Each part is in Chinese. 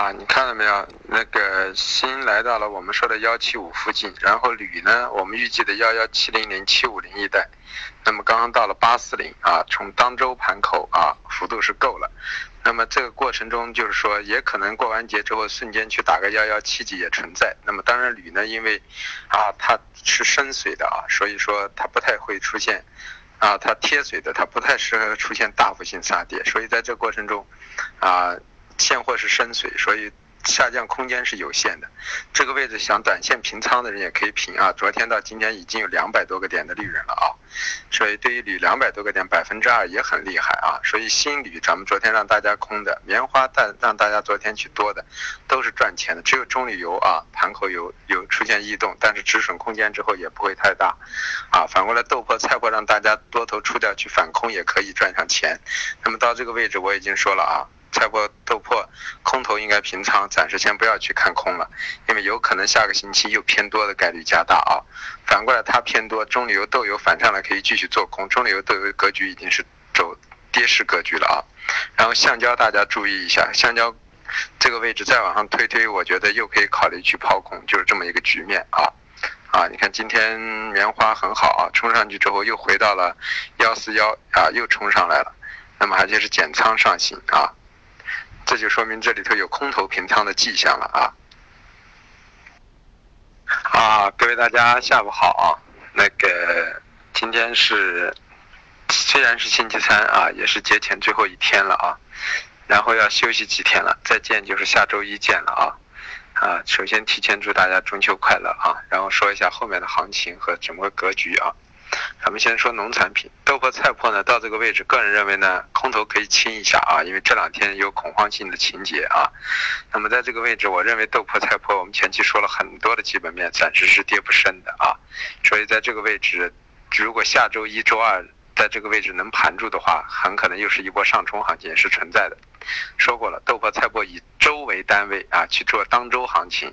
啊，你看到没有？那个锌来到了我们说的幺七五附近，然后铝呢，我们预计的幺幺七零零七五零一带，那么刚刚到了八四零啊，从当周盘口啊，幅度是够了。那么这个过程中就是说，也可能过完节之后瞬间去打个幺幺七几也存在。那么当然铝呢，因为啊它是深水的啊，所以说它不太会出现啊它贴水的，它不太适合出现大幅性杀跌。所以在这过程中啊。现货是深水，所以下降空间是有限的。这个位置想短线平仓的人也可以平啊。昨天到今天已经有两百多个点的利润了啊，所以对于铝两百多个点，百分之二也很厉害啊。所以新铝咱们昨天让大家空的，棉花但让大家昨天去多的，都是赚钱的。只有中铝油啊，盘口有有出现异动，但是止损空间之后也不会太大啊。反过来豆粕、菜粕让大家多头出掉去反空也可以赚上钱。那么到这个位置我已经说了啊。菜粕、豆粕，空头应该平仓，暂时先不要去看空了，因为有可能下个星期又偏多的概率加大啊。反过来它偏多，中榈油、豆油反上来可以继续做空，中榈油、豆油格局已经是走跌势格局了啊。然后橡胶大家注意一下，橡胶这个位置再往上推推，我觉得又可以考虑去抛空，就是这么一个局面啊。啊，你看今天棉花很好啊，冲上去之后又回到了幺四幺啊，又冲上来了，那么而且是减仓上行啊。这就说明这里头有空头平仓的迹象了啊！啊，各位大家下午好啊！那个今天是虽然是星期三啊，也是节前最后一天了啊，然后要休息几天了，再见就是下周一见了啊！啊，首先提前祝大家中秋快乐啊！然后说一下后面的行情和整个格局啊。咱们先说农产品，豆粕、菜粕呢，到这个位置，个人认为呢，空头可以清一下啊，因为这两天有恐慌性的情节啊。那么在这个位置，我认为豆粕、菜粕，我们前期说了很多的基本面，暂时是跌不深的啊。所以在这个位置，如果下周一周二在这个位置能盘住的话，很可能又是一波上冲行情是存在的。说过了，豆粕、菜粕以周为单位啊去做当周行情，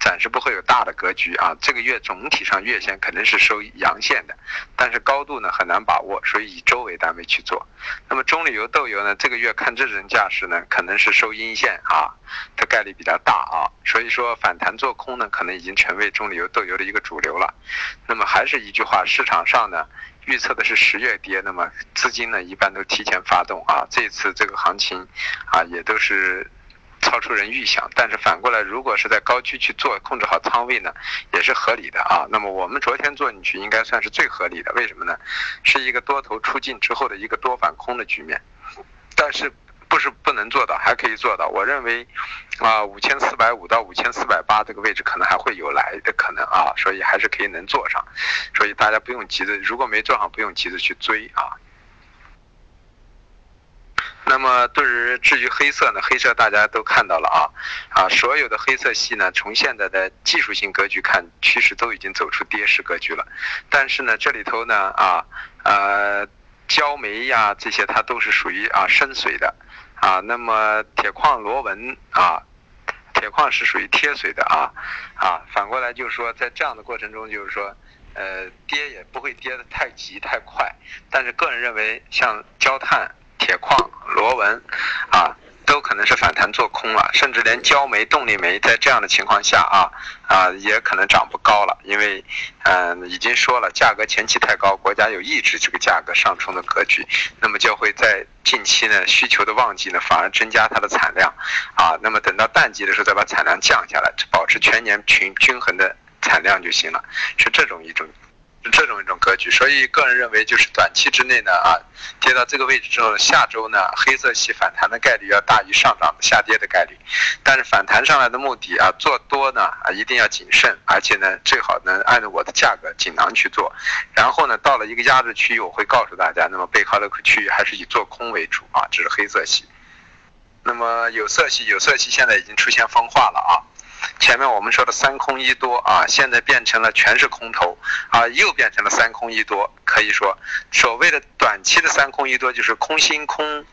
暂时不会有大的格局啊。这个月总体上月线肯定是收阳线的，但是高度呢很难把握，所以以周为单位去做。那么中榈油豆油呢，这个月看这种架势呢，可能是收阴线啊的概率比较大啊。所以说反弹做空呢，可能已经成为中榈油豆油的一个主流了。那么还是一句话，市场上呢。预测的是十月跌，那么资金呢一般都提前发动啊，这次这个行情啊也都是超出人预想，但是反过来，如果是在高区去做，控制好仓位呢，也是合理的啊。那么我们昨天做进去应该算是最合理的，为什么呢？是一个多头出尽之后的一个多反空的局面，但是。不是不能做到，还可以做到。我认为，啊，五千四百五到五千四百八这个位置可能还会有来的可能啊，所以还是可以能做上。所以大家不用急着，如果没做上，不用急着去追啊。那么对于至于黑色呢？黑色大家都看到了啊，啊，所有的黑色系呢，从现在的技术性格局看，趋势都已经走出跌势格局了。但是呢，这里头呢，啊，呃，焦煤呀这些，它都是属于啊深水的。啊，那么铁矿螺纹啊，铁矿是属于贴水的啊，啊，反过来就是说，在这样的过程中，就是说，呃，跌也不会跌得太急太快，但是个人认为，像焦炭、铁矿、螺纹，啊。都可能是反弹做空了，甚至连焦煤、动力煤在这样的情况下啊啊也可能涨不高了，因为嗯已经说了价格前期太高，国家有抑制这个价格上冲的格局，那么就会在近期呢需求的旺季呢反而增加它的产量啊，那么等到淡季的时候再把产量降下来，保持全年均均衡的产量就行了，是这种一种。这种一种格局，所以个人认为就是短期之内呢啊，跌到这个位置之后，下周呢黑色系反弹的概率要大于上涨下跌的概率，但是反弹上来的目的啊，做多呢啊一定要谨慎，而且呢最好能按照我的价格锦囊去做，然后呢到了一个压制区域，我会告诉大家，那么背靠的区域还是以做空为主啊，这是黑色系，那么有色系有色系现在已经出现分化了啊。前面我们说的三空一多啊，现在变成了全是空头啊，又变成了三空一多。可以说，所谓的短期的三空一多就是空心空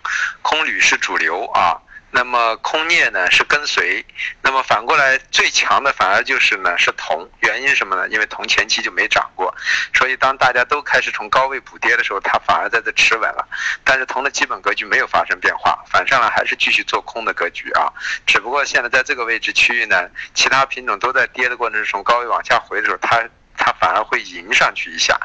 空铝是主流啊，那么空镍呢是跟随，那么反过来最强的反而就是呢是铜，原因什么呢？因为铜前期就没涨过，所以当大家都开始从高位补跌的时候，它反而在这持稳了。但是铜的基本格局没有发生变化，反上来还是继续做空的格局啊。只不过现在在这个位置区域呢，其他品种都在跌的过程中，从高位往下回的时候，它它反而会迎上去一下。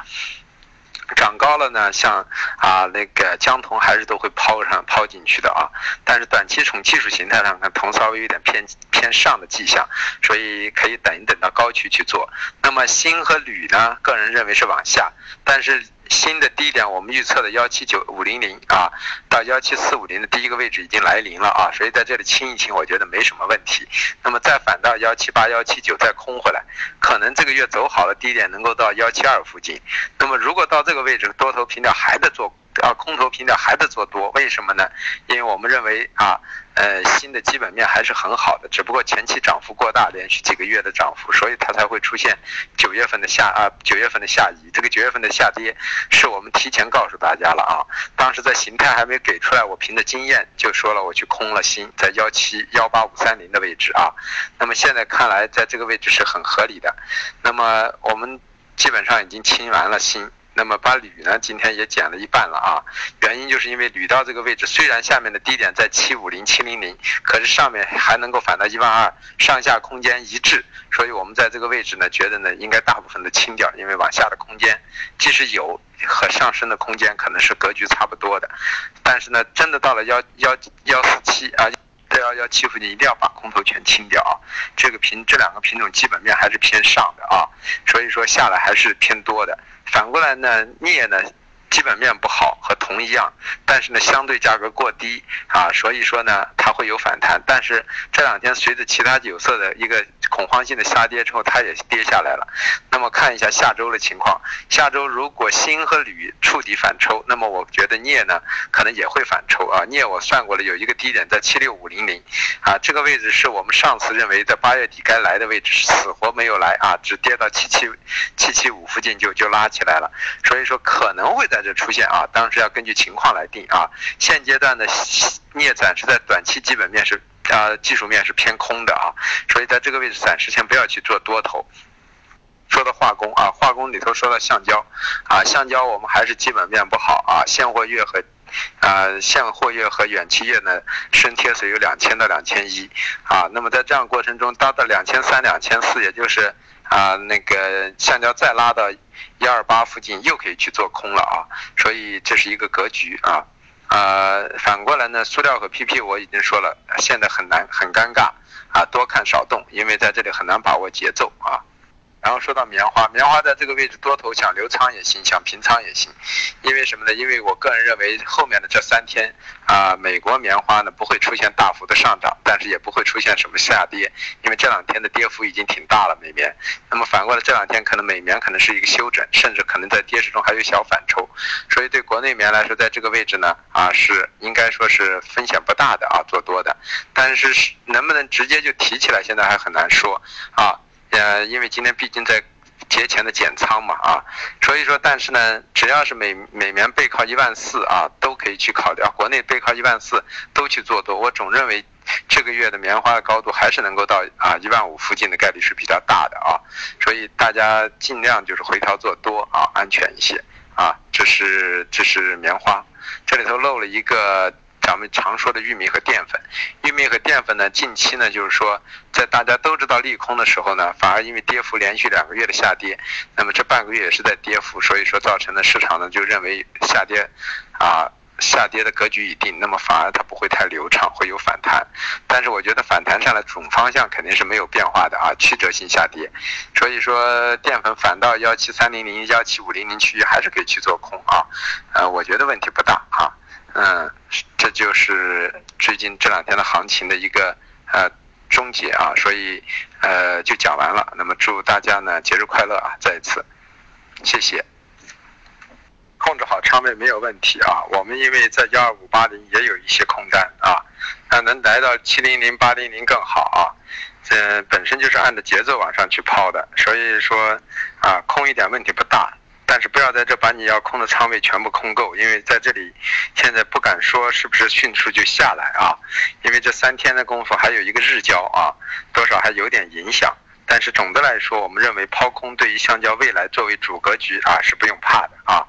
涨高了呢，像啊那个江铜还是都会抛上抛进去的啊，但是短期从技术形态上看，铜稍微有点偏偏上的迹象，所以可以等一等到高区去做。那么锌和铝呢，个人认为是往下，但是。锌的低点，我们预测的幺七九五零零啊，到幺七四五零的第一个位置已经来临了啊，所以在这里清一清，我觉得没什么问题。那么再反到幺七八幺七九再空回来，可能这个月走好了，低点能够到幺七二附近。那么如果到这个位置，多头平掉还得做。啊，空头平掉还得做多，为什么呢？因为我们认为啊，呃，新的基本面还是很好的，只不过前期涨幅过大，连续几个月的涨幅，所以它才会出现九月份的下啊，九月份的下移。这个九月份的下跌，是我们提前告诉大家了啊。当时在形态还没给出来，我凭着经验就说了，我去空了新，在幺七幺八五三零的位置啊。那么现在看来，在这个位置是很合理的。那么我们基本上已经清完了新。那么把铝呢，今天也减了一半了啊，原因就是因为铝到这个位置，虽然下面的低点在七五零七零零，可是上面还能够反到一万二，上下空间一致，所以我们在这个位置呢，觉得呢应该大部分的清掉，因为往下的空间即使有和上升的空间可能是格局差不多的，但是呢，真的到了幺幺幺四七啊，在要要欺负你一定要把空头全清掉啊，这个品这两个品种基本面还是偏上的啊，所以说下来还是偏多的。反过来呢，镍呢，基本面不好，和铜一样，但是呢，相对价格过低啊，所以说呢，它会有反弹。但是这两天随着其他有色的一个恐慌性的下跌之后，它也跌下来了。那么看一下下周的情况，下周如果锌和铝触底反抽，那么我觉得镍呢，可能也会反抽啊。镍我算过了，有一个低点在七六五零零，啊，这个位置是我们上次认为在八月底该来的位置，死活没有来啊，只跌到七七七七五附近就就拉起来了。所以说可能会在这出现啊，当时要根据情况来定啊。现阶段的镍暂时在短期基本面是啊技术面是偏空的啊，所以在这个位置暂时先不要去做多头。说到化工啊，化工里头说到橡胶啊，橡胶我们还是基本面不好啊，现货月和啊现货月和远期月呢深贴水有两千到两千一啊，那么在这样过程中达到两千三两千四，也就是啊那个橡胶再拉到。一二八附近又可以去做空了啊，所以这是一个格局啊，呃，反过来呢，塑料和 PP 我已经说了，现在很难很尴尬啊，多看少动，因为在这里很难把握节奏啊。然后说到棉花，棉花在这个位置多头想留仓也行，想平仓也行，因为什么呢？因为我个人认为后面的这三天啊，美国棉花呢不会出现大幅的上涨，但是也不会出现什么下跌，因为这两天的跌幅已经挺大了美棉。那么反过来这两天可能美棉可能是一个休整，甚至可能在跌势中还有小反抽，所以对国内棉来说，在这个位置呢啊是应该说是风险不大的啊做多的，但是能不能直接就提起来，现在还很难说啊。呃，因为今天毕竟在节前的减仓嘛，啊，所以说，但是呢，只要是美美棉背靠一万四啊，都可以去考虑啊。国内背靠一万四都去做多，我总认为这个月的棉花的高度还是能够到啊一万五附近的概率是比较大的啊，所以大家尽量就是回调做多啊，安全一些啊。这是这是棉花，这里头漏了一个。咱们常说的玉米和淀粉，玉米和淀粉呢，近期呢，就是说，在大家都知道利空的时候呢，反而因为跌幅连续两个月的下跌，那么这半个月也是在跌幅，所以说造成的市场呢就认为下跌，啊，下跌的格局已定，那么反而它不会太流畅，会有反弹。但是我觉得反弹上的总方向肯定是没有变化的啊，曲折性下跌，所以说淀粉反到幺七三零零、幺七五零零区域还是可以去做空啊，呃，我觉得问题不大啊。嗯，就是最近这两天的行情的一个呃终结啊，所以呃就讲完了。那么祝大家呢节日快乐啊！再一次谢谢。控制好仓位没有问题啊。我们因为在幺二五八零也有一些空单啊，那能来到七零零八零零更好啊。这本身就是按照节奏往上去抛的，所以说啊空一点问题不大。但是不要在这把你要空的仓位全部空够，因为在这里现在不敢说是不是迅速就下来啊，因为这三天的功夫还有一个日交啊，多少还有点影响。但是总的来说，我们认为抛空对于橡胶未来作为主格局啊是不用怕的啊，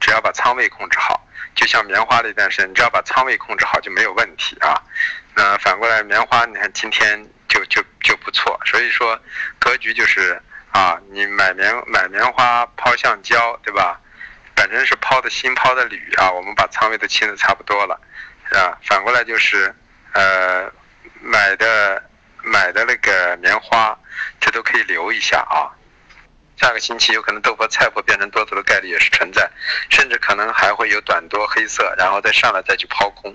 只要把仓位控制好，就像棉花的一段时间，你只要把仓位控制好就没有问题啊。那反过来棉花，你看今天就就就不错，所以说格局就是啊，你买棉买棉花抛橡胶，对吧？本身是抛的新抛的铝啊，我们把仓位都清的差不多了，啊？反过来就是呃买的买的那个棉花，这都可以留一下啊。下个星期有可能豆粕、菜粕变成多头的概率也是存在，甚至可能还会有短多黑色，然后再上来再去抛空。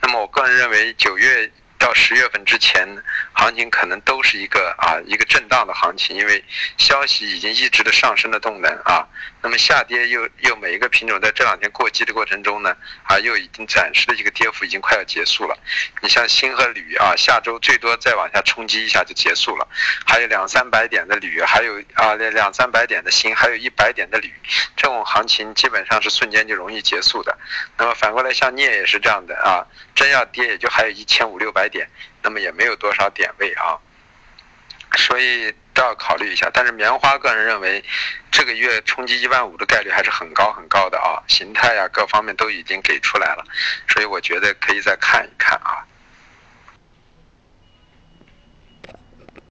那么我个人认为九月。到十月份之前，行情可能都是一个啊一个震荡的行情，因为消息已经抑制了上升的动能啊。那么下跌又又每一个品种在这两天过激的过程中呢，啊又已经暂时的一个跌幅已经快要结束了。你像锌和铝啊，下周最多再往下冲击一下就结束了。还有两三百点的铝，还有啊两两三百点的锌，还有一百点的铝，这种行情基本上是瞬间就容易结束的。那么反过来像镍也是这样的啊，真要跌也就还有一千五六百。点，那么也没有多少点位啊，所以都要考虑一下。但是棉花个人认为，这个月冲击一万五的概率还是很高很高的啊，形态呀各方面都已经给出来了，所以我觉得可以再看一看啊。